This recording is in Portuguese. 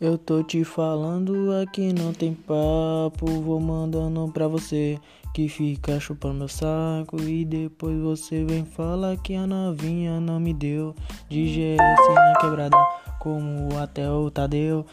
Eu tô te falando aqui, não tem papo. Vou mandando pra você que fica chupando meu saco. E depois você vem falar que a novinha não me deu de GS na quebrada. Como até o Tadeu